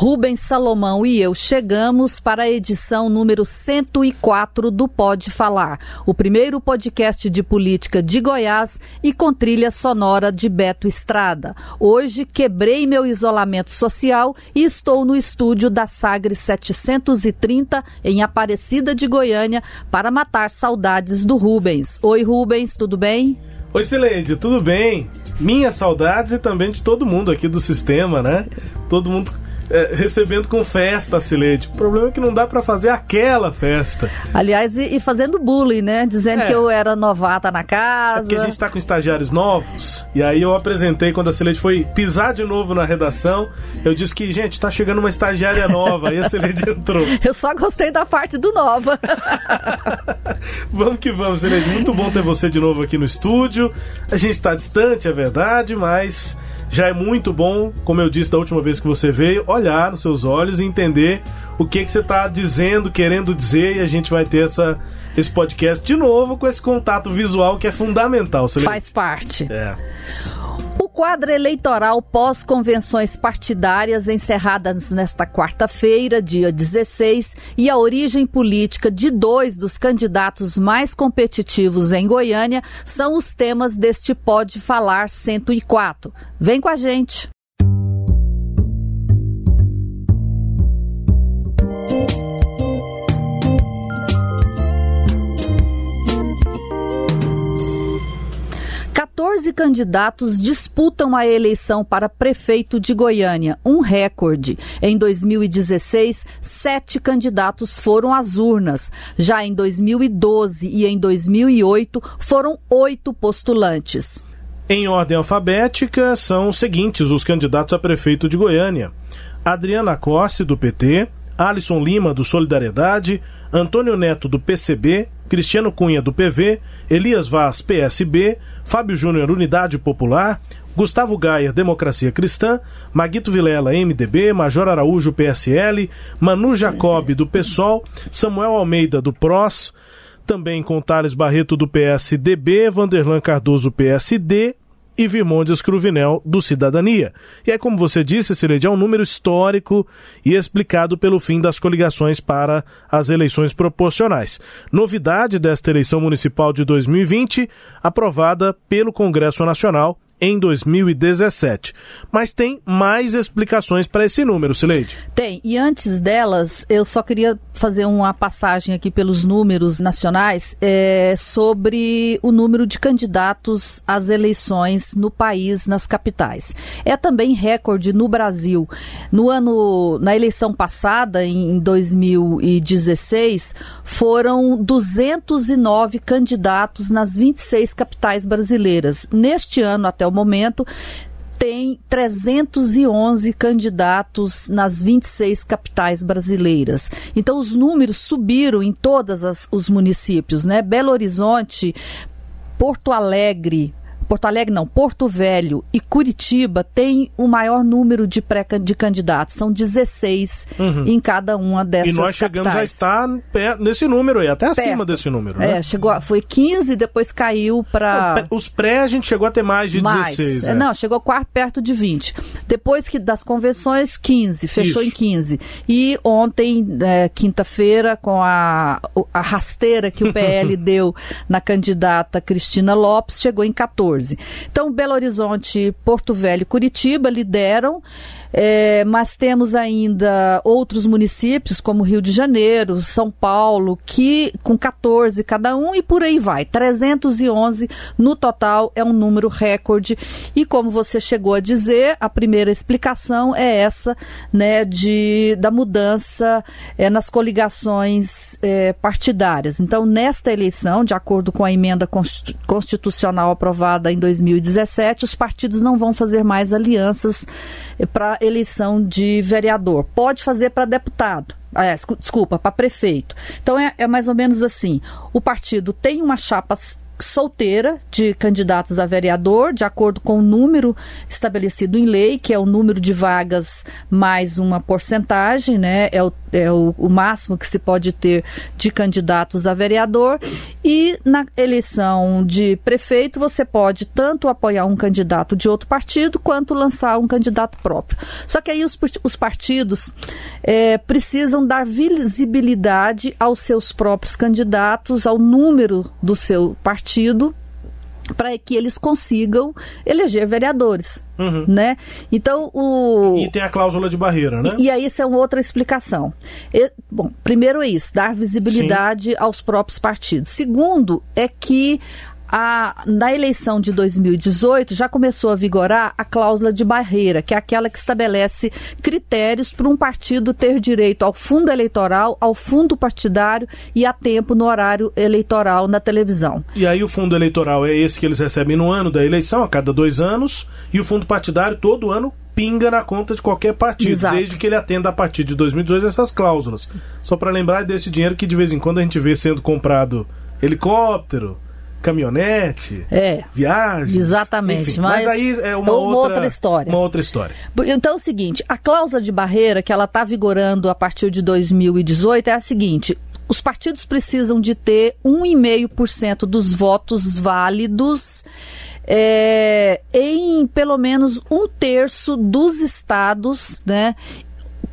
Rubens Salomão e eu chegamos para a edição número 104 do Pode Falar, o primeiro podcast de política de Goiás e com trilha sonora de Beto Estrada. Hoje quebrei meu isolamento social e estou no estúdio da Sagres 730 em Aparecida de Goiânia para matar saudades do Rubens. Oi, Rubens, tudo bem? Oi, Sileide, tudo bem? Minhas saudades e também de todo mundo aqui do sistema, né? Todo mundo é, recebendo com festa, Silete. O problema é que não dá para fazer aquela festa. Aliás, e, e fazendo bullying, né? Dizendo é. que eu era novata na casa. É porque a gente tá com estagiários novos. E aí eu apresentei quando a Silete foi pisar de novo na redação. Eu disse que, gente, tá chegando uma estagiária nova. aí a Silete entrou. Eu só gostei da parte do nova. vamos que vamos, Silete. Muito bom ter você de novo aqui no estúdio. A gente tá distante, é verdade, mas já é muito bom, como eu disse da última vez que você veio, olhar nos seus olhos e entender o que, que você está dizendo, querendo dizer, e a gente vai ter essa, esse podcast de novo com esse contato visual que é fundamental. Faz parte. É quadro eleitoral pós-convenções partidárias encerradas nesta quarta-feira, dia 16, e a origem política de dois dos candidatos mais competitivos em Goiânia são os temas deste Pode Falar 104. Vem com a gente! 14 candidatos disputam a eleição para prefeito de Goiânia, um recorde. Em 2016, sete candidatos foram às urnas. Já em 2012 e em 2008, foram oito postulantes. Em ordem alfabética, são os seguintes os candidatos a prefeito de Goiânia: Adriana Corse, do PT, Alisson Lima, do Solidariedade, Antônio Neto, do PCB, Cristiano Cunha, do PV, Elias Vaz, PSB, Fábio Júnior, Unidade Popular, Gustavo Gaia, Democracia Cristã, Maguito Vilela, MDB, Major Araújo, PSL, Manu Jacob, do PSOL, Samuel Almeida, do PROS, também com Thales Barreto, do PSDB, Vanderlan Cardoso, PSD, e Vimondes Cruvinel, do Cidadania. E é como você disse, Cileide, é um número histórico e explicado pelo fim das coligações para as eleições proporcionais. Novidade desta eleição municipal de 2020, aprovada pelo Congresso Nacional em 2017. Mas tem mais explicações para esse número, Sileide? Tem. E antes delas, eu só queria fazer uma passagem aqui pelos números nacionais é, sobre o número de candidatos às eleições no país, nas capitais. É também recorde no Brasil. No ano, na eleição passada, em 2016, foram 209 candidatos nas 26 capitais brasileiras. Neste ano, até o momento, tem 311 candidatos nas 26 capitais brasileiras. Então, os números subiram em todos os municípios, né? Belo Horizonte, Porto Alegre, Porto Alegre não, Porto Velho e Curitiba têm o maior número de, pré de candidatos, são 16 uhum. em cada uma dessas E nós chegamos capitais. a estar nesse número aí, até Perto. acima desse número, né? É, chegou, foi 15 depois caiu para Os pré a gente chegou a ter mais de mais. 16. É. Não, chegou quase perto de 20. Depois que das convenções, 15, fechou Isso. em 15. E ontem, é, quinta-feira, com a, a rasteira que o PL deu na candidata Cristina Lopes, chegou em 14. Então, Belo Horizonte, Porto Velho e Curitiba lideram é, mas temos ainda outros municípios, como Rio de Janeiro, São Paulo, que com 14 cada um e por aí vai. 311 no total é um número recorde. E como você chegou a dizer, a primeira explicação é essa, né, de, da mudança é, nas coligações é, partidárias. Então, nesta eleição, de acordo com a emenda constitucional aprovada em 2017, os partidos não vão fazer mais alianças é, para eleição de vereador. Pode fazer para deputado. É, desculpa, para prefeito. Então é, é mais ou menos assim: o partido tem uma chapa solteira de candidatos a vereador, de acordo com o número estabelecido em lei, que é o número de vagas mais uma porcentagem, né? É o, é o, o máximo que se pode ter de candidatos a vereador. E na eleição de prefeito, você pode tanto apoiar um candidato de outro partido, quanto lançar um candidato próprio. Só que aí os, os partidos é, precisam dar visibilidade aos seus próprios candidatos, ao número do seu partido partido para que eles consigam eleger vereadores, uhum. né? Então o e tem a cláusula de barreira, né? E, e aí isso é uma outra explicação. E, bom, primeiro é isso, dar visibilidade Sim. aos próprios partidos. Segundo é que a, na eleição de 2018 já começou a vigorar a cláusula de barreira, que é aquela que estabelece critérios para um partido ter direito ao fundo eleitoral, ao fundo partidário e a tempo no horário eleitoral na televisão. E aí o fundo eleitoral é esse que eles recebem no ano da eleição, a cada dois anos, e o fundo partidário todo ano pinga na conta de qualquer partido, Exato. desde que ele atenda a partir de 2018 essas cláusulas. Só para lembrar desse dinheiro que de vez em quando a gente vê sendo comprado helicóptero, caminhonete, é, viagens. Exatamente. Enfim, mas, mas, aí é uma, uma outra, outra, história. Uma outra história. Então é o seguinte: a cláusula de barreira que ela está vigorando a partir de 2018 é a seguinte: os partidos precisam de ter 1,5% dos votos válidos. É, em pelo menos um terço dos estados, né?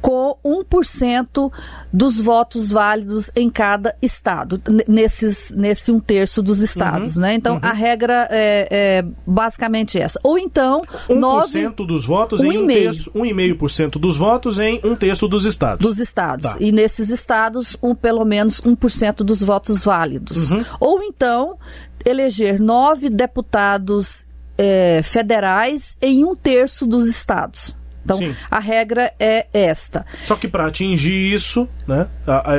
Com 1% dos votos válidos em cada estado, nesses, nesse um terço dos estados, uhum, né? Então, uhum. a regra é, é, basicamente essa. Ou então... 1% 9, dos votos um em um terço, 1,5% dos votos em um terço dos estados. Dos estados. Tá. E nesses estados, um, pelo menos 1% dos votos válidos. Uhum. Ou então, eleger nove deputados é, federais em um terço dos estados. Então, Sim. a regra é esta. Só que para atingir isso, né,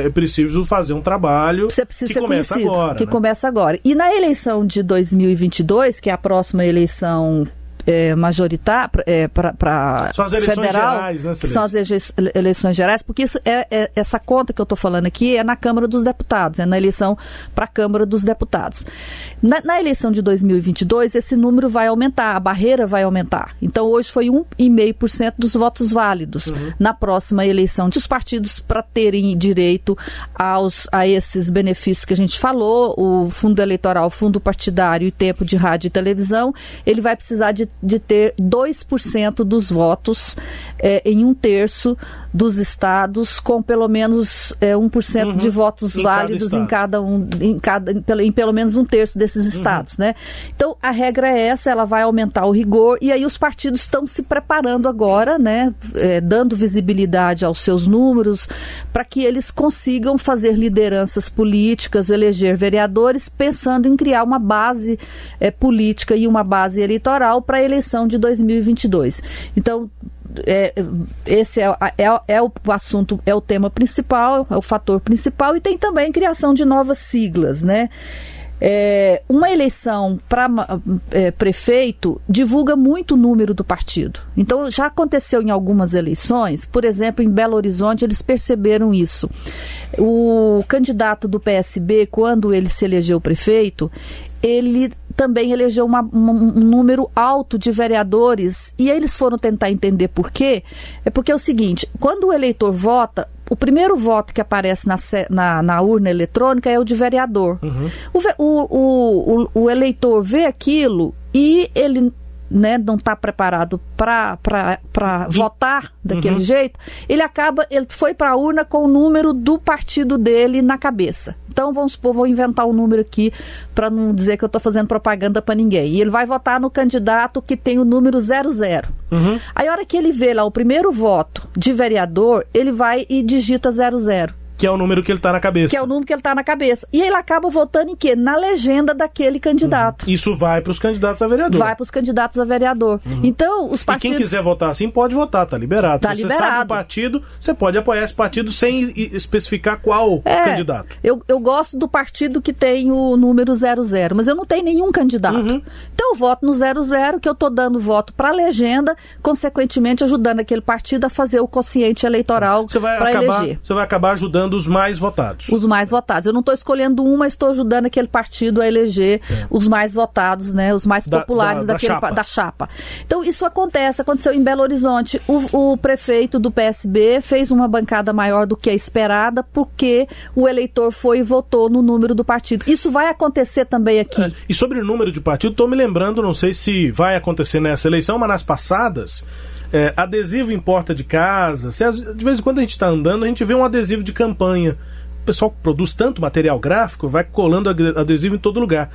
é preciso fazer um trabalho Você precisa que ser começa conhecido, agora. Que né? começa agora. E na eleição de 2022, que é a próxima eleição é, majoritária é, para são as eleições federal, gerais, né, são as eleições gerais, porque isso é, é essa conta que eu estou falando aqui é na Câmara dos Deputados, é na eleição para a Câmara dos Deputados. Na, na, eleição de 2022 esse número vai aumentar, a barreira vai aumentar. Então hoje foi 1,5% dos votos válidos. Uhum. Na próxima eleição, os partidos para terem direito aos a esses benefícios que a gente falou, o fundo eleitoral, fundo partidário e tempo de rádio e televisão, ele vai precisar de de ter 2% dos votos é, em um terço dos estados, com pelo menos é, 1% uhum. de votos em válidos cada em cada um, em, cada, em, em pelo menos um terço desses uhum. estados, uhum. né? Então a regra é essa, ela vai aumentar o rigor e aí os partidos estão se preparando agora, né? É, dando visibilidade aos seus números para que eles consigam fazer lideranças políticas, eleger vereadores, pensando em criar uma base é, política e uma base eleitoral para a eleição de 2022. Então é, esse é, é, é, o assunto, é o tema principal, é o fator principal, e tem também criação de novas siglas, né? É, uma eleição para é, prefeito divulga muito o número do partido. Então, já aconteceu em algumas eleições, por exemplo, em Belo Horizonte, eles perceberam isso. O candidato do PSB, quando ele se elegeu prefeito, ele também elegeu uma, um, um número alto de vereadores e eles foram tentar entender por quê. É porque é o seguinte: quando o eleitor vota, o primeiro voto que aparece na, na, na urna eletrônica é o de vereador. Uhum. O, o, o, o, eleitor vê aquilo e ele né, não está preparado para votar daquele uhum. jeito, ele acaba, ele foi para a urna com o número do partido dele na cabeça. Então vamos supor, vou inventar o um número aqui para não dizer que eu estou fazendo propaganda para ninguém. E ele vai votar no candidato que tem o número 00. Uhum. Aí a hora que ele vê lá o primeiro voto de vereador, ele vai e digita 00. Que é o número que ele está na cabeça. Que é o número que ele está na cabeça. E ele acaba votando em quê? Na legenda daquele candidato. Uhum. Isso vai para os candidatos a vereador. Vai para os candidatos a vereador. Uhum. Então, os partidos. E quem quiser votar assim pode votar, tá liberado. Tá Se liberado. você sabe o partido, você pode apoiar esse partido sem especificar qual é, candidato. Eu, eu gosto do partido que tem o número 00, mas eu não tenho nenhum candidato. Uhum. Então eu voto no 00, que eu tô dando voto para a legenda, consequentemente ajudando aquele partido a fazer o quociente eleitoral para eleger. Você vai acabar ajudando os mais votados. Os mais votados. Eu não estou escolhendo um, mas estou ajudando aquele partido a eleger é. os mais votados, né? Os mais populares da, da, daquele, da chapa. da chapa. Então, isso acontece, aconteceu em Belo Horizonte. O, o, prefeito do PSB fez uma bancada maior do que a esperada, porque o eleitor foi e votou no número do partido. Isso vai acontecer também aqui. É. E sobre o número de partido, estou me lembrando, não sei se vai acontecer nessa eleição, mas nas passadas. É, adesivo em porta de casa. de vez em quando a gente está andando, a gente vê um adesivo de campanha. O pessoal produz tanto material gráfico, vai colando adesivo em todo lugar.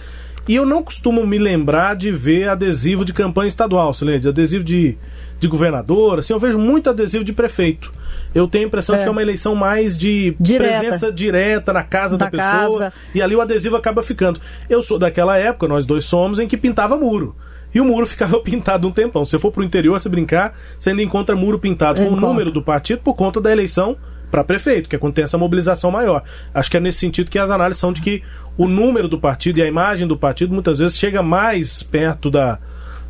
E eu não costumo me lembrar de ver adesivo de campanha estadual, de adesivo de, de governador, assim, eu vejo muito adesivo de prefeito. Eu tenho a impressão é. de que é uma eleição mais de direta. presença direta na casa da, da pessoa. Casa. E ali o adesivo acaba ficando. Eu sou daquela época, nós dois somos, em que pintava muro. E o muro ficava pintado um tempão. Se você for pro interior se brincar, você ainda encontra muro pintado com o número do partido por conta da eleição para prefeito, que é quando tem essa mobilização maior. Acho que é nesse sentido que as análises são de que o número do partido e a imagem do partido muitas vezes chega mais perto da,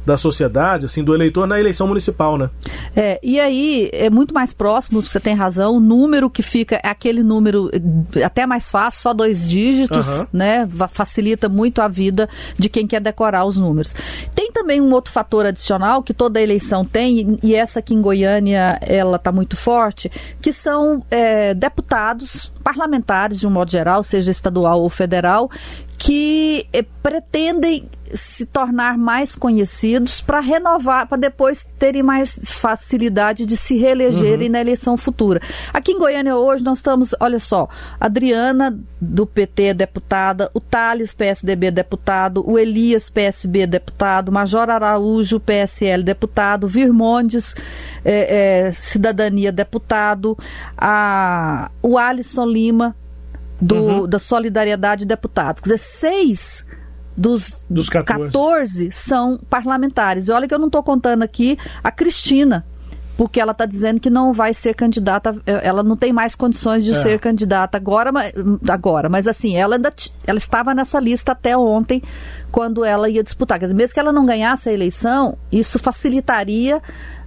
da sociedade, assim, do eleitor na eleição municipal, né? É, e aí é muito mais próximo, você tem razão, o número que fica é aquele número até mais fácil, só dois dígitos, uhum. né? Facilita muito a vida de quem quer decorar os números. Tem também um outro fator adicional que toda eleição tem, e essa aqui em Goiânia ela está muito forte, que são é, deputados, parlamentares de um modo geral, seja estadual ou federal, que eh, pretendem se tornar mais conhecidos para renovar, para depois terem mais facilidade de se reelegerem uhum. na eleição futura. Aqui em Goiânia hoje nós estamos, olha só, Adriana do PT é deputada, o Thales PSDB deputado, o Elias PSB deputado, Major Araújo PSL deputado, Virmondes é, é, Cidadania deputado, a, o Alisson Lima do, uhum. da Solidariedade Deputados. Quer dizer, seis dos, dos 14. 14 são parlamentares. E olha que eu não estou contando aqui a Cristina, porque ela está dizendo que não vai ser candidata, ela não tem mais condições de é. ser candidata agora, agora, mas assim, ela ainda ela estava nessa lista até ontem, quando ela ia disputar. Quer dizer, mesmo que ela não ganhasse a eleição, isso facilitaria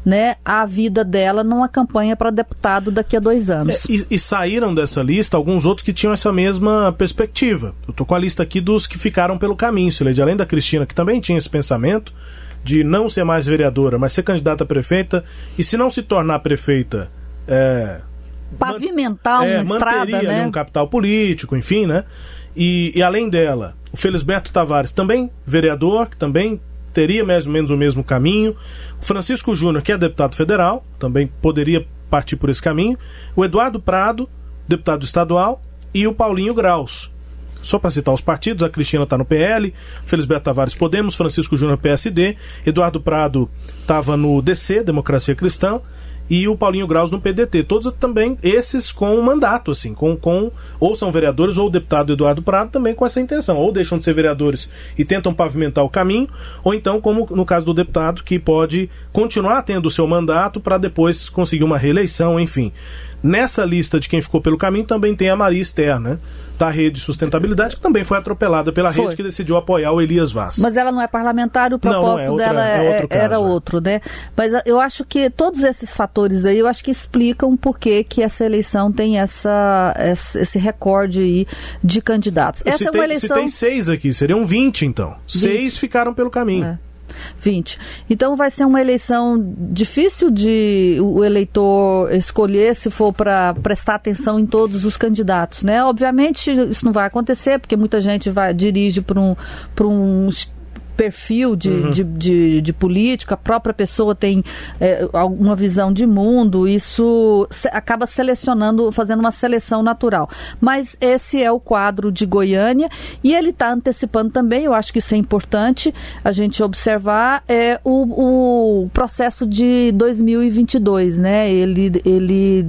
né, a vida dela numa campanha para deputado daqui a dois anos. É, e, e, saíram dessa lista alguns outros que tinham essa mesma perspectiva. Eu tô com a lista aqui dos que ficaram pelo caminho, Sileide, além da Cristina, que também tinha esse pensamento de não ser mais vereadora, mas ser candidata a prefeita, e se não se tornar prefeita, é, pavimentar é, uma estrada, né? um capital político, enfim, né? E, e além dela, o Felisberto Tavares, também vereador, que também teria mais ou menos o mesmo caminho. O Francisco Júnior, que é deputado federal, também poderia partir por esse caminho. O Eduardo Prado, deputado estadual, e o Paulinho Graus. Só para citar os partidos, a Cristina está no PL, Felisberto Tavares Podemos, Francisco Júnior PSD, Eduardo Prado estava no DC, Democracia Cristã, e o Paulinho Graus no PDT. Todos também esses com mandato, assim, com, com ou são vereadores ou o deputado Eduardo Prado também com essa intenção, ou deixam de ser vereadores e tentam pavimentar o caminho, ou então, como no caso do deputado, que pode continuar tendo o seu mandato para depois conseguir uma reeleição, enfim. Nessa lista de quem ficou pelo caminho também tem a Maria Esther, né? Da Rede Sustentabilidade, que também foi atropelada pela foi. rede que decidiu apoiar o Elias Vaz. Mas ela não é parlamentar, o propósito não, não é outra, dela é, é outro caso, era é. outro, né? Mas eu acho que todos esses fatores aí, eu acho que explicam por que, que essa eleição tem essa, esse recorde aí de candidatos. Essa citei, é uma eleição. tem seis aqui, seriam 20 então. 20. Seis ficaram pelo caminho. É. 20. Então vai ser uma eleição difícil de o eleitor escolher se for para prestar atenção em todos os candidatos, né? Obviamente isso não vai acontecer porque muita gente vai dirige para um para um perfil de, uhum. de, de, de, político, a própria pessoa tem é, alguma visão de mundo, isso acaba selecionando, fazendo uma seleção natural. Mas esse é o quadro de Goiânia e ele está antecipando também, eu acho que isso é importante a gente observar, é o, o processo de 2022, né? Ele, ele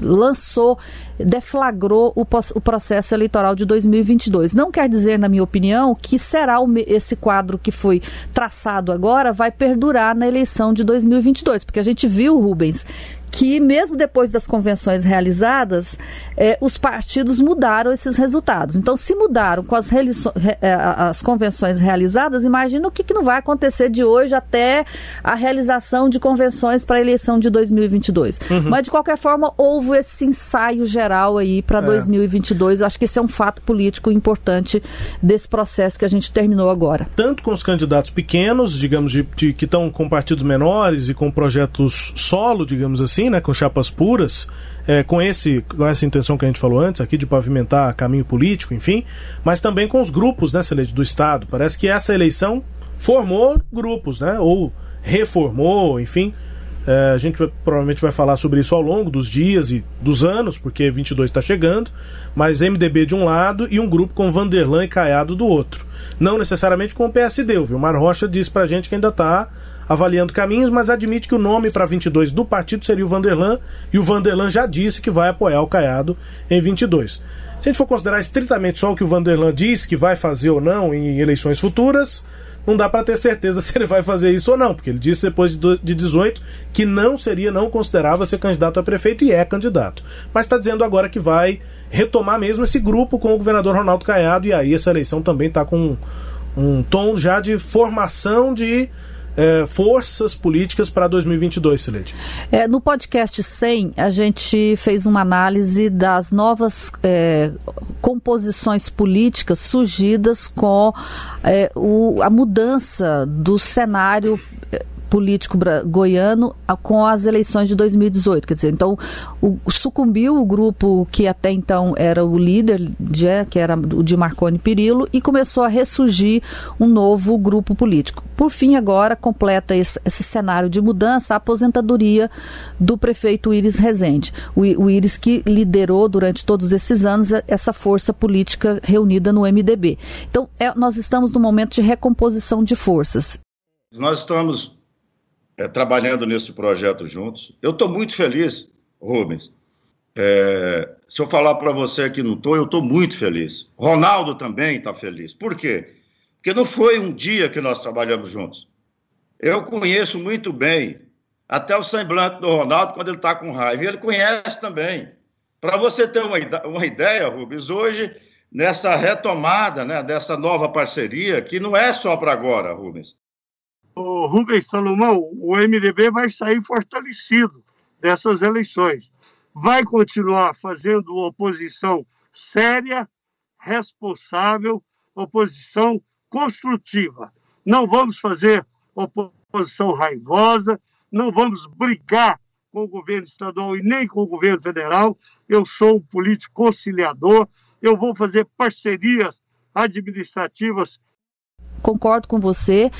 lançou deflagrou o, o, processo eleitoral de 2022. Não quer dizer, na minha opinião, que será o, esse quadro que foi traçado agora vai perdurar na eleição de 2022, porque a gente viu, Rubens, que mesmo depois das convenções realizadas, eh, os partidos mudaram esses resultados. Então, se mudaram com as, eh, as convenções realizadas, imagina o que, que, não vai acontecer de hoje até a realização de convenções para a eleição de 2022. Uhum. Mas, de qualquer forma, houve esse ensaio geral aí para é. 2022. Eu acho que esse é um fato político importante desse processo que a gente terminou agora. Tanto com os candidatos pequenos, digamos, de, de que estão com partidos menores e com projetos solo, digamos assim, assim, né, com chapas puras, é, com, esse, com essa intenção que a gente falou antes aqui de pavimentar caminho político, enfim, mas também com os grupos, né, Celeste, do Estado. Parece que essa eleição formou grupos, né, ou reformou, enfim. É, a gente vai, provavelmente vai falar sobre isso ao longo dos dias e dos anos, porque 22 está chegando, mas MDB de um lado e um grupo com Vanderlan e Caiado do outro. Não necessariamente com o PSD, o Vilmar Rocha disse pra gente que ainda está avaliando caminhos, mas admite que o nome para 22 do partido seria o Vanderlan, e o Vanderlan já disse que vai apoiar o Caiado em 22. Se a gente for considerar estritamente só o que o Vanderlan diz que vai fazer ou não em eleições futuras, não dá para ter certeza se ele vai fazer isso ou não, porque ele disse depois de 18 que não seria, não considerava ser candidato a prefeito e é candidato. Mas está dizendo agora que vai retomar mesmo esse grupo com o governador Ronaldo Caiado, e aí essa eleição também está com um tom já de formação de é, forças políticas para 2022, Silete? É, no podcast 100, a gente fez uma análise das novas é, composições políticas surgidas com é, o, a mudança do cenário político goiano com as eleições de 2018. Quer dizer, então o, sucumbiu o grupo que até então era o líder, de, que era o de Marconi Perillo, e começou a ressurgir um novo grupo político. Por fim, agora completa esse, esse cenário de mudança a aposentadoria do prefeito Iris Rezende. O, o Iris que liderou durante todos esses anos essa força política reunida no MDB. Então, é, nós estamos num momento de recomposição de forças. Nós estamos é, trabalhando nesse projeto juntos. Eu estou muito feliz, Rubens. É, se eu falar para você que não estou, eu estou muito feliz. Ronaldo também está feliz. Por quê? Porque não foi um dia que nós trabalhamos juntos. Eu conheço muito bem até o semblante do Ronaldo quando ele está com raiva. Ele conhece também. Para você ter uma, uma ideia, Rubens, hoje, nessa retomada né, dessa nova parceria, que não é só para agora, Rubens, o Rubens Salomão, o MDB vai sair fortalecido dessas eleições. Vai continuar fazendo oposição séria, responsável, oposição construtiva. Não vamos fazer oposição raivosa, não vamos brigar com o governo estadual e nem com o governo federal. Eu sou um político conciliador, eu vou fazer parcerias administrativas concordo com você.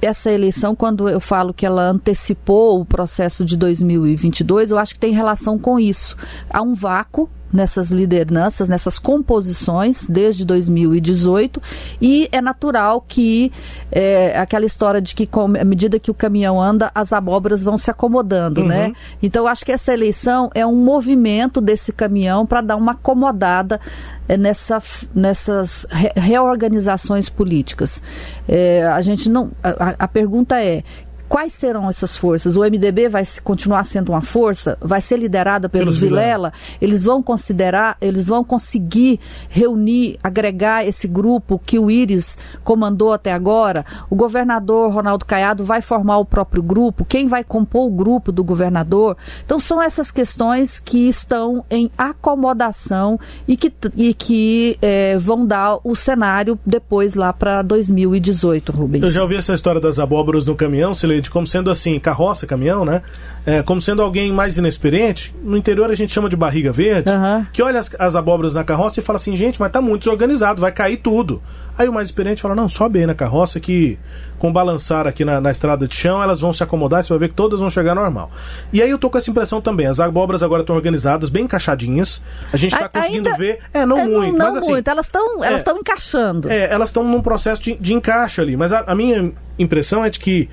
Essa eleição, quando eu falo que ela antecipou o processo de 2022, eu acho que tem relação com isso. Há um vácuo nessas lideranças, nessas composições desde 2018 e é natural que é, aquela história de que com, à medida que o caminhão anda as abóboras vão se acomodando, né? uhum. né? Então acho que essa eleição é um movimento desse caminhão para dar uma acomodada é, nessa, nessas re reorganizações políticas. É, a gente não. A, a pergunta é: Quais serão essas forças? O MDB vai continuar sendo uma força? Vai ser liderada pelos, pelos Vilela? Eles vão considerar, eles vão conseguir reunir, agregar esse grupo que o Íris comandou até agora? O governador Ronaldo Caiado vai formar o próprio grupo? Quem vai compor o grupo do governador? Então são essas questões que estão em acomodação e que, e que é, vão dar o cenário depois lá para 2018, Rubens. Eu já ouvi essa história das abóboras no caminhão, se Sileide, como sendo assim, carroça, caminhão, né? É, como sendo alguém mais inexperiente. No interior a gente chama de barriga verde, Aham. que olha as, as abóboras na carroça e fala assim, gente, mas tá muito desorganizado, vai cair tudo. Aí o mais experiente fala, não, sobe aí na carroça que com balançar aqui na, na estrada de chão, elas vão se acomodar, você vai ver que todas vão chegar normal. E aí eu tô com essa impressão também, as abóboras agora estão organizadas, bem encaixadinhas, a gente tá A- conseguindo ainda- ver... É, não É, muito, não mas assim... muito. Elas estão elas é. estão encaixando. É, elas estão num processo de, de encaixe ali. Mas a, a minha impressão é de que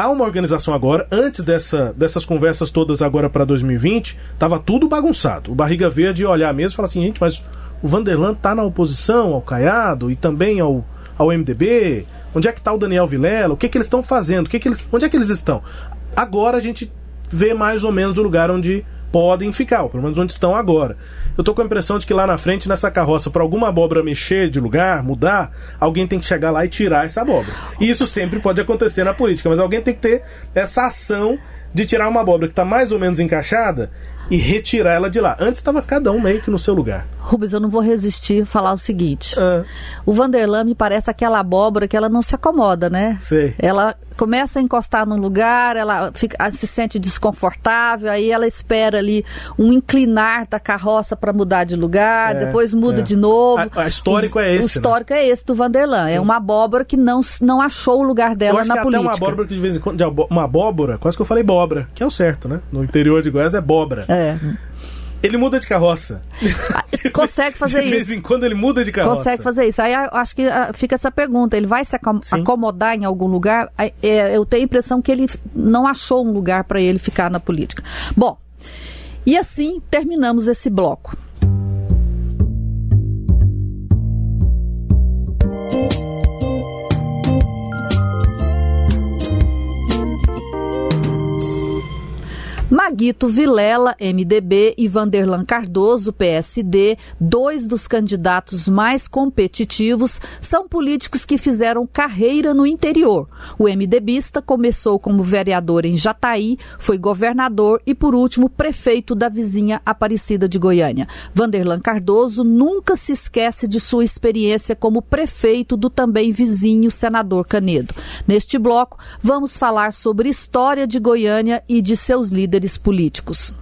há uma organização agora, antes dessa, dessas conversas todas agora para 2020, tava tudo bagunçado. O Barriga Verde ia olhar mesmo e falar assim, gente, mas o Vanderlan tá na oposição ao Caiado e também ao, ao MDB? Onde é que tá o Daniel Vilela? O que que eles estão fazendo? O que que eles, onde é que eles estão? Agora a gente vê mais ou menos o lugar onde podem ficar, pelo menos onde estão agora. Eu tô com a impressão de que lá na frente, nessa carroça, para alguma abóbora mexer de lugar, mudar, alguém tem que chegar lá e tirar essa abóbora. E isso sempre pode acontecer na política, mas alguém tem que ter essa ação de tirar uma abóbora que está mais ou menos encaixada e retirar ela de lá. Antes estava cada um meio que no seu lugar. Rubens, eu não vou resistir a falar o seguinte. Ah, O Vanderlan me parece aquela abóbora que ela não se acomoda, né? sei. Ela começa a encostar num lugar, ela fica, ah, se sente desconfortável, aí ela espera ali um inclinar da carroça para mudar de lugar, É, depois muda é. de novo. A- a histórico é O esse, né? histórico é esse do Vanderlan. É uma abóbora que não, não achou o lugar dela na que política. até uma abóbora que de vez em quando. de abó- Uma abóbora, quase que eu falei bobra, que é o certo, né? No interior de Goiás é bobra. É. Ele muda de carroça. Consegue fazer de vez isso. em quando ele muda de carroça. Consegue fazer isso. Aí eu acho que ah, fica essa pergunta: ele vai se acom- Sim. acomodar em algum lugar? É, eu tenho a impressão que ele não achou um lugar para ele ficar na política. Bom, e assim terminamos esse bloco. Maguito Vilela, MDB, e Vanderlan Cardoso, PSD, dois dos candidatos mais competitivos, são políticos que fizeram carreira no interior. O MDBista começou como vereador em Jataí, foi governador e, por último, prefeito da vizinha Aparecida de Goiânia. Vanderlan Cardoso nunca se esquece de sua experiência como prefeito do também vizinho senador Canedo. Neste bloco, vamos falar sobre história de Goiânia e de seus líderes políticos.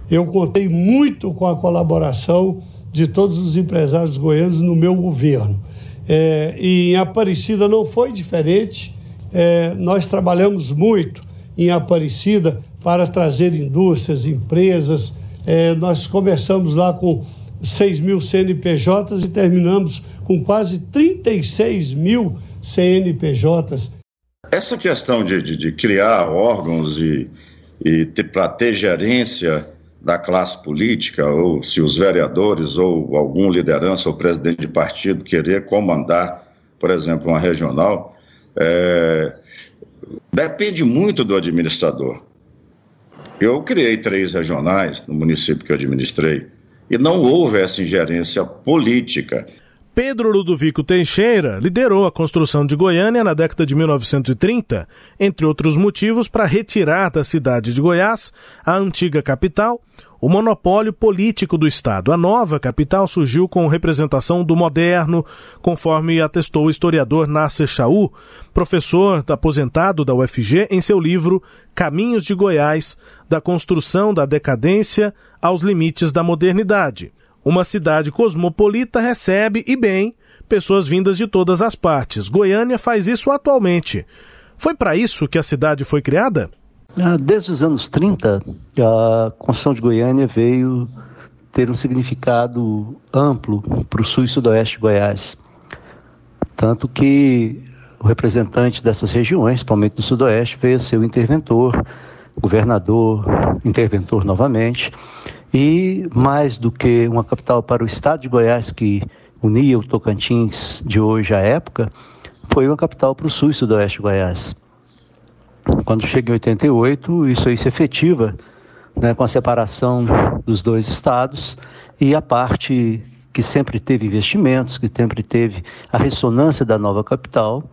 Eu contei muito com a colaboração de todos os empresários goianos no meu governo. É, e em Aparecida não foi diferente. É, nós trabalhamos muito em Aparecida para trazer indústrias, empresas. É, nós começamos lá com 6 mil CNPJs e terminamos com quase 36 mil CNPJs. Essa questão de, de, de criar órgãos e, e para ter gerência da classe política, ou se os vereadores ou algum liderança ou presidente de partido querer comandar, por exemplo, uma regional, é, depende muito do administrador. Eu criei três regionais no município que eu administrei e não houve essa ingerência política. Pedro Ludovico Teixeira liderou a construção de Goiânia na década de 1930, entre outros motivos para retirar da cidade de Goiás, a antiga capital, o monopólio político do Estado. A nova capital surgiu com representação do moderno, conforme atestou o historiador Nasser Chaú, professor aposentado da UFG, em seu livro Caminhos de Goiás, da construção da decadência aos limites da modernidade. Uma cidade cosmopolita recebe, e bem, pessoas vindas de todas as partes. Goiânia faz isso atualmente. Foi para isso que a cidade foi criada? Ah, Desde os anos 30, a construção de Goiânia veio ter um significado amplo para o sul e sudoeste de Goiás. Tanto que o representante dessas regiões, principalmente do sudoeste, veio ser o interventor, governador, interventor novamente. E mais do que uma capital para o estado de Goiás que unia o Tocantins de hoje à época, foi uma capital para o sul e sudoeste de Goiás. Quando chega em 88, isso aí se efetiva né, com a separação dos dois estados e a parte que sempre teve investimentos, que sempre teve a ressonância da nova capital,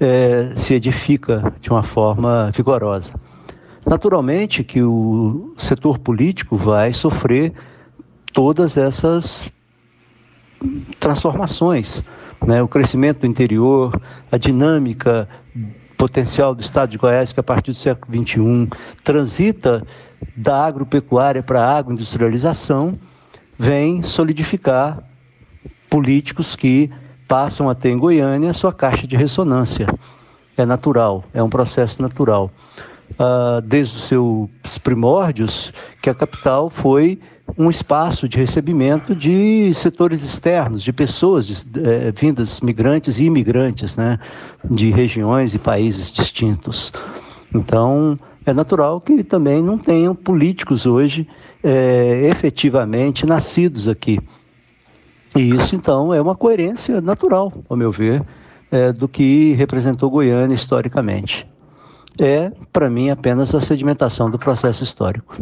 eh, se edifica de uma forma vigorosa. Naturalmente que o setor político vai sofrer todas essas transformações, né? o crescimento do interior, a dinâmica potencial do estado de Goiás, que a partir do século XXI transita da agropecuária para a agroindustrialização, vem solidificar políticos que passam a ter em Goiânia sua caixa de ressonância. É natural, é um processo natural. Uh, desde os seus primórdios, que a capital foi um espaço de recebimento de setores externos, de pessoas de, eh, vindas migrantes e imigrantes, né, de regiões e países distintos. Então, é natural que também não tenham políticos hoje eh, efetivamente nascidos aqui. E isso, então, é uma coerência natural, ao meu ver, eh, do que representou Goiânia historicamente. É, para mim, apenas a sedimentação do processo histórico.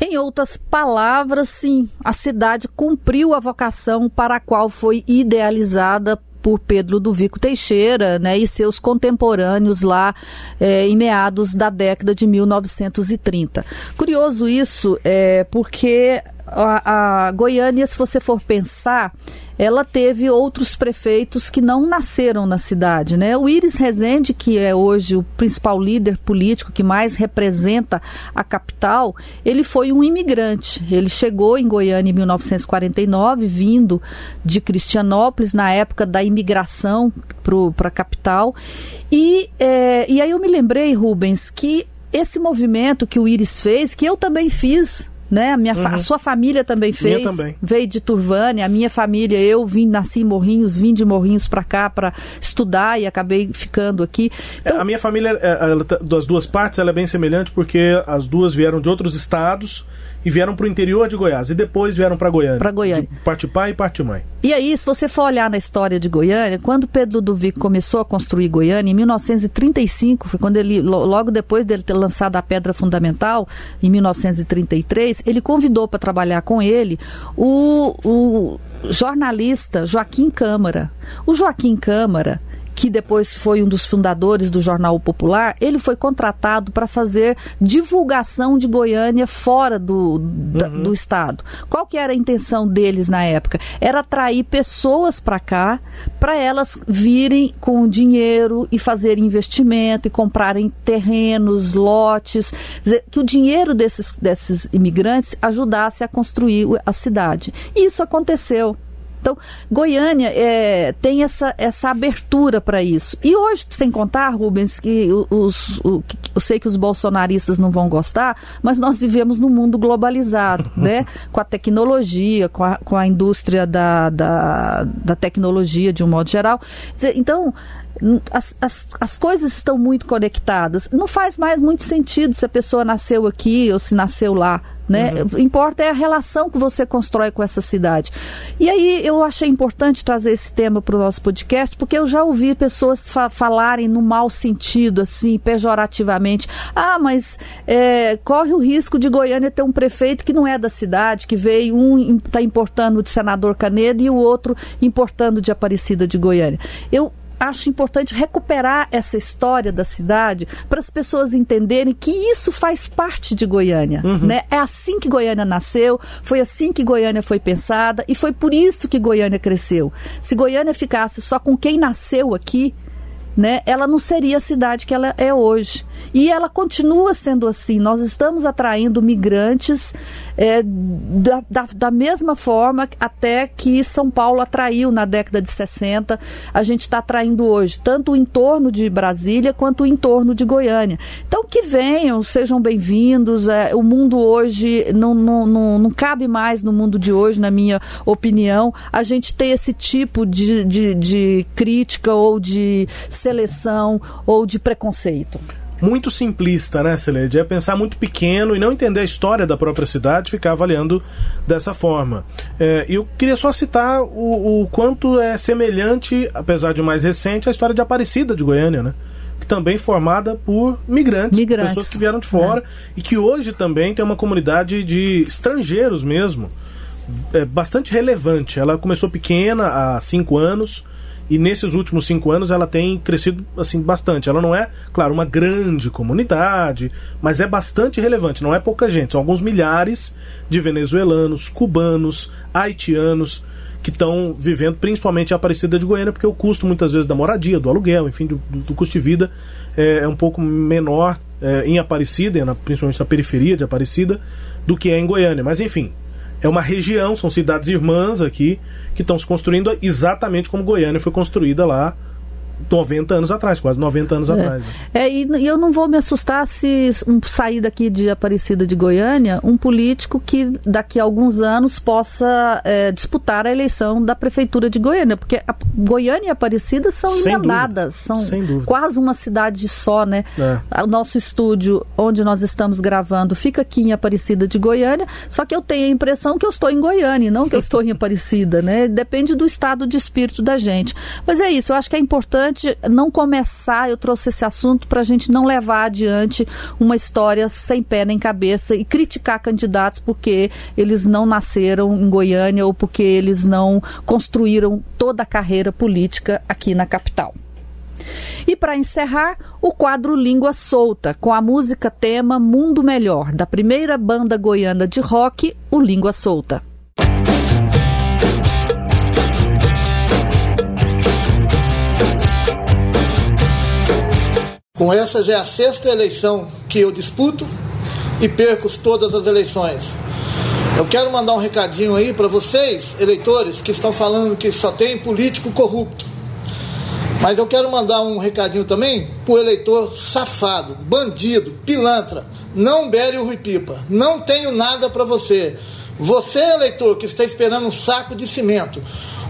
Em outras palavras, sim, a cidade cumpriu a vocação para a qual foi idealizada por Pedro Duvico Teixeira né, e seus contemporâneos lá é, em meados da década de 1930. Curioso isso, é, porque a, a Goiânia, se você for pensar, ela teve outros prefeitos que não nasceram na cidade, né? O Iris Rezende, que é hoje o principal líder político que mais representa a capital, ele foi um imigrante. Ele chegou em Goiânia em 1949, vindo de Cristianópolis, na época da imigração para a capital. E, é, e aí eu me lembrei, Rubens, que esse movimento que o Iris fez, que eu também fiz né? A, minha uhum. a sua família também fez. Também. Veio de Turvânia, a minha família, eu vim, nasci em Morrinhos, vim de Morrinhos para cá para estudar e acabei ficando aqui. É, então... a minha família, é, ela, tá, das duas partes, ela é bem semelhante porque as duas vieram de outros estados e vieram para o interior de Goiás e depois vieram para Goiânia. Para Goiânia. parte pai e parte mãe. E aí, se você for olhar na história de Goiânia, quando Pedro Duvic começou a construir Goiânia, em 1935, foi quando ele, logo depois dele ter lançado a Pedra Fundamental, em 1933, ele convidou para trabalhar com ele o, o jornalista Joaquim Câmara. O Joaquim Câmara que depois foi um dos fundadores do Jornal Popular, ele foi contratado para fazer divulgação de Goiânia fora do, da, uhum. do estado. Qual que era a intenção deles na época? Era atrair pessoas para cá, para elas virem com dinheiro e fazer investimento e comprarem terrenos, lotes, dizer, que o dinheiro desses, desses imigrantes ajudasse a construir a cidade. E isso aconteceu. Então, Goiânia é, tem essa, essa abertura para isso. E hoje, sem contar, Rubens, que os, os, eu sei que os bolsonaristas não vão gostar, mas nós vivemos num mundo globalizado, né? Com a tecnologia, com a, com a indústria da, da, da tecnologia de um modo geral. Então, as, as, as coisas estão muito conectadas. Não faz mais muito sentido se a pessoa nasceu aqui ou se nasceu lá. Né? Uhum. Importa é a relação que você constrói com essa cidade. E aí eu achei importante trazer esse tema para o nosso podcast, porque eu já ouvi pessoas fa falarem no mau sentido, assim, pejorativamente. Ah, mas é, corre o risco de Goiânia ter um prefeito que não é da cidade, que veio, um está importando de senador Canedo e o outro importando de Aparecida de Goiânia. Eu acho importante recuperar essa história da cidade para as pessoas entenderem que isso faz parte de Goiânia. Uhum. Né? É assim que Goiânia nasceu, foi assim que Goiânia foi pensada e foi por isso que Goiânia cresceu. Se Goiânia ficasse só com quem nasceu aqui, né, ela não seria a cidade que ela é hoje. E ela continua sendo assim. Nós estamos atraindo migrantes é, da, da, da, mesma forma até que São Paulo atraiu na década de 60. A gente está atraindo hoje, tanto o entorno de Brasília quanto o entorno de Goiânia. Então, que venham, sejam bem-vindos. É, o mundo hoje não, não, não, não, cabe mais no mundo de hoje, na minha opinião, a gente ter esse tipo de, de, de crítica ou de seleção ou de preconceito muito simplista, né, Celede? É pensar muito pequeno e não entender a história da própria cidade, ficar avaliando dessa forma. É, eu queria só citar o, o, quanto é semelhante, apesar de mais recente, a história de Aparecida de Goiânia, né? Também formada por migrantes, migrantes. pessoas que vieram de fora é. e que hoje também tem uma comunidade de estrangeiros mesmo. É bastante relevante. Ela começou pequena, há cinco anos, e nesses últimos cinco anos ela tem crescido assim bastante. Ela não é, claro, uma grande comunidade, mas é bastante relevante. Não é pouca gente, são alguns milhares de venezuelanos, cubanos, haitianos que estão vivendo principalmente a Aparecida de Goiânia, porque o custo muitas vezes da moradia, do aluguel, enfim, do, do custo de vida é, é um pouco menor é, em Aparecida, principalmente na periferia de Aparecida, do que é em Goiânia. Mas enfim, é uma região, são cidades irmãs aqui que estão se construindo exatamente como Goiânia foi construída lá 90 anos atrás, quase 90 anos é. atrás. É, e, e, eu não vou me assustar se um, sair daqui de Aparecida de Goiânia um político que daqui a alguns anos possa é, disputar a eleição da Prefeitura de Goiânia, porque Goiânia e Aparecida são Sem emendadas, dúvida. são quase uma cidade só, né? É. O nosso estúdio, onde nós estamos gravando, fica aqui em Aparecida de Goiânia, só que eu tenho a impressão que eu estou em Goiânia, não que eu estou em Aparecida, né? Depende do estado de espírito da gente. Mas é isso, eu acho que é importante importante não começar, eu trouxe esse assunto para a gente não levar adiante uma história sem pé nem cabeça e criticar candidatos porque eles não nasceram em Goiânia ou porque eles não construíram toda a carreira política aqui na capital. E para encerrar, o quadro Língua Solta, com a música tema Mundo Melhor, da primeira banda goiana de rock, o Língua Solta. Com essa já é a sexta eleição que eu disputo e perco todas as eleições. Eu quero mandar um recadinho aí para vocês, eleitores, que estão falando que só tem político corrupto. Mas eu quero mandar um recadinho também para o eleitor safado, bandido, pilantra. Não bere o Rui Pipa. Não tenho nada para você. Você, eleitor, que está esperando um saco de cimento,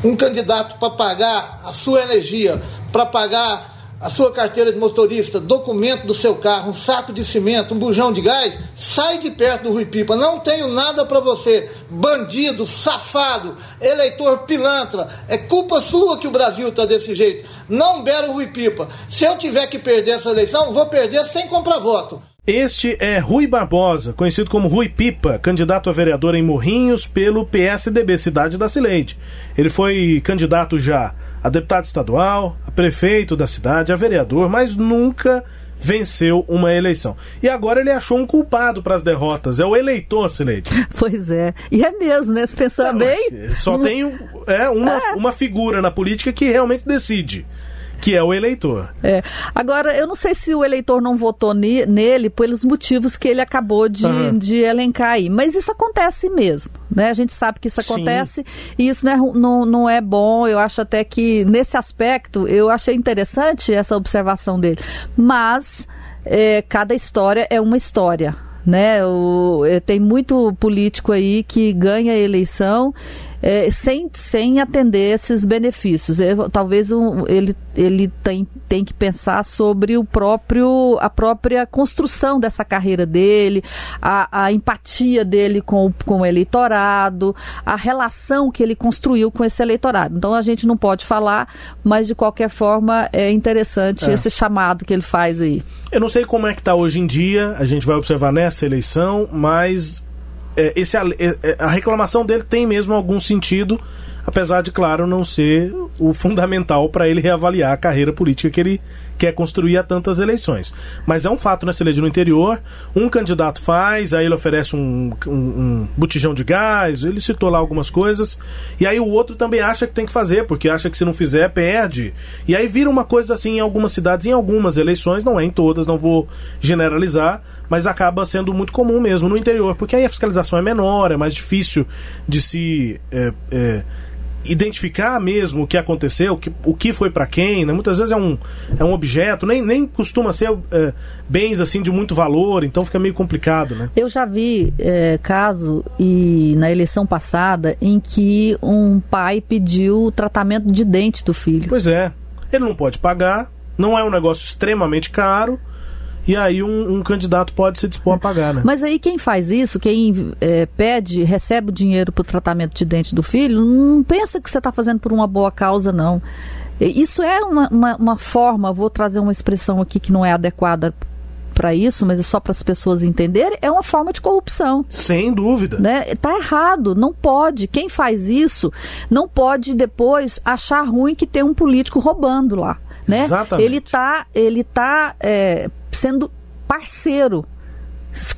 um candidato para pagar a sua energia, para pagar a sua carteira de motorista, documento do seu carro, um saco de cimento, um bujão de gás, sai de perto do Rui Pipa. Não tenho nada para você, bandido, safado, eleitor pilantra. É culpa sua que o Brasil está desse jeito. Não bera o Rui Pipa. Se eu tiver que perder essa eleição, vou perder sem comprar voto. Este é Rui Barbosa, conhecido como Rui Pipa, candidato a vereador em Morrinhos pelo PSDB Cidade da Cileide. Ele foi candidato já a deputado estadual, a prefeito da cidade, a vereador, mas nunca venceu uma eleição. E agora ele achou um culpado para as derrotas. É o eleitor, Sileide. Pois é. E é mesmo, né? Se pensar bem. Só tem é, uma, é. uma figura na política que realmente decide que é o eleitor. É. Agora, eu não sei se o eleitor não votou ne nele pelos motivos que ele acabou de, uhum. de elencar aí, mas isso acontece mesmo, né? A gente sabe que isso acontece Sim. e isso não é, não, não é bom. Eu acho até que nesse aspecto eu achei interessante essa observação dele, mas é, cada história é uma história né? O, é, tem muito político aí que ganha a eleição é, sem, sem atender esses benefícios. É, talvez um, ele, ele tem, tem que pensar sobre o próprio, a própria construção dessa carreira dele, a, a empatia dele com, com o eleitorado, a relação que ele construiu com esse eleitorado. Então a gente não pode falar, mas de qualquer forma é interessante é. esse chamado que ele faz aí. Eu não sei como é que está hoje em dia, a gente vai observar nessa eleição, mas esse, é, é, a reclamação dele tem mesmo algum sentido, apesar de, claro, não ser o fundamental para ele reavaliar a carreira política que ele quer construir a tantas eleições. Mas é um fato, né, Celede, no interior, um candidato faz, aí ele oferece um, um, um botijão de gás, ele citou lá algumas coisas, e aí o outro também acha que tem que fazer, porque acha que se não fizer, perde. E aí vira uma coisa assim em algumas cidades, em algumas eleições, não é em todas, não vou generalizar, mas acaba sendo muito comum mesmo no interior, porque aí a fiscalização é menor, é mais difícil de se é, é, identificar mesmo o que aconteceu, o que, o que foi para quem, né? muitas vezes é um, é um objeto, nem, nem costuma ser é, bens assim de muito valor, então fica meio complicado, né? Eu já vi é, caso e na eleição passada em que um pai pediu tratamento de dente do filho. Pois é, ele não pode pagar, não é um negócio extremamente caro, e aí um, um, candidato pode se dispor a pagar, né? Mas aí quem faz isso, quem é, pede, recebe o dinheiro para o tratamento de dente do filho, não pensa que você está fazendo por uma boa causa, não. Isso é uma, uma, uma forma, vou trazer uma expressão aqui que não é adequada para isso, mas é só para as pessoas entenderem, é uma forma de corrupção. Sem dúvida. Né? Tá errado, não pode. Quem faz isso não pode depois achar ruim que tem um político roubando lá. Né? Exatamente. Ele está ele tá, é, sendo parceiro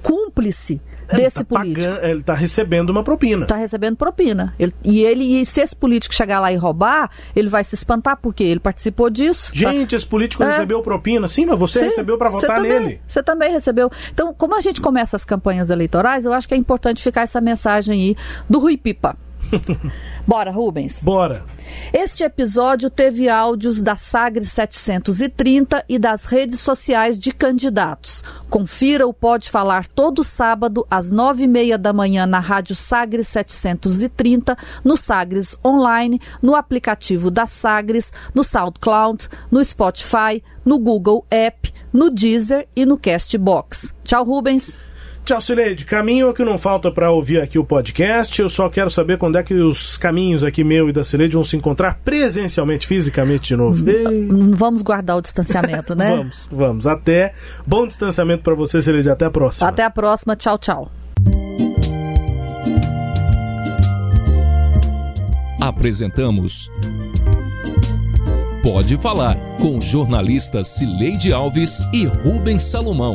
cúmplice desse ele tá político. Pagando, ele está recebendo uma propina. Está recebendo propina. Ele, e ele, e se esse político chegar lá e roubar, ele vai se espantar porque ele participou disso. Gente, tá? esse político é. recebeu propina. Sim, mas você Sim, recebeu para votar também, nele. Você também recebeu. Então, como a gente começa as campanhas eleitorais, eu acho que é importante ficar essa mensagem aí do Rui Pipa. Bora, Rubens. Bora. Este episódio teve áudios da Sagres 730 e das redes sociais de candidatos. Confira o Pode Falar todo sábado às nove e meia da manhã na Rádio Sagres 730, no Sagres Online, no aplicativo da Sagres, no SoundCloud, no Spotify, no Google App, no Deezer e no Castbox. Tchau, Rubens. Tchau, Cileide. Caminho é o que não falta para ouvir aqui o podcast. Eu só quero saber quando é que os caminhos aqui, meu e da Cileide, vão se encontrar presencialmente, fisicamente de novo. Vamos guardar o distanciamento, né? vamos, vamos. Até. Bom distanciamento para você, Cileide. Até a próxima. Até a próxima. Tchau, tchau. Apresentamos. Pode falar com jornalistas Cileide Alves e Rubens Salomão.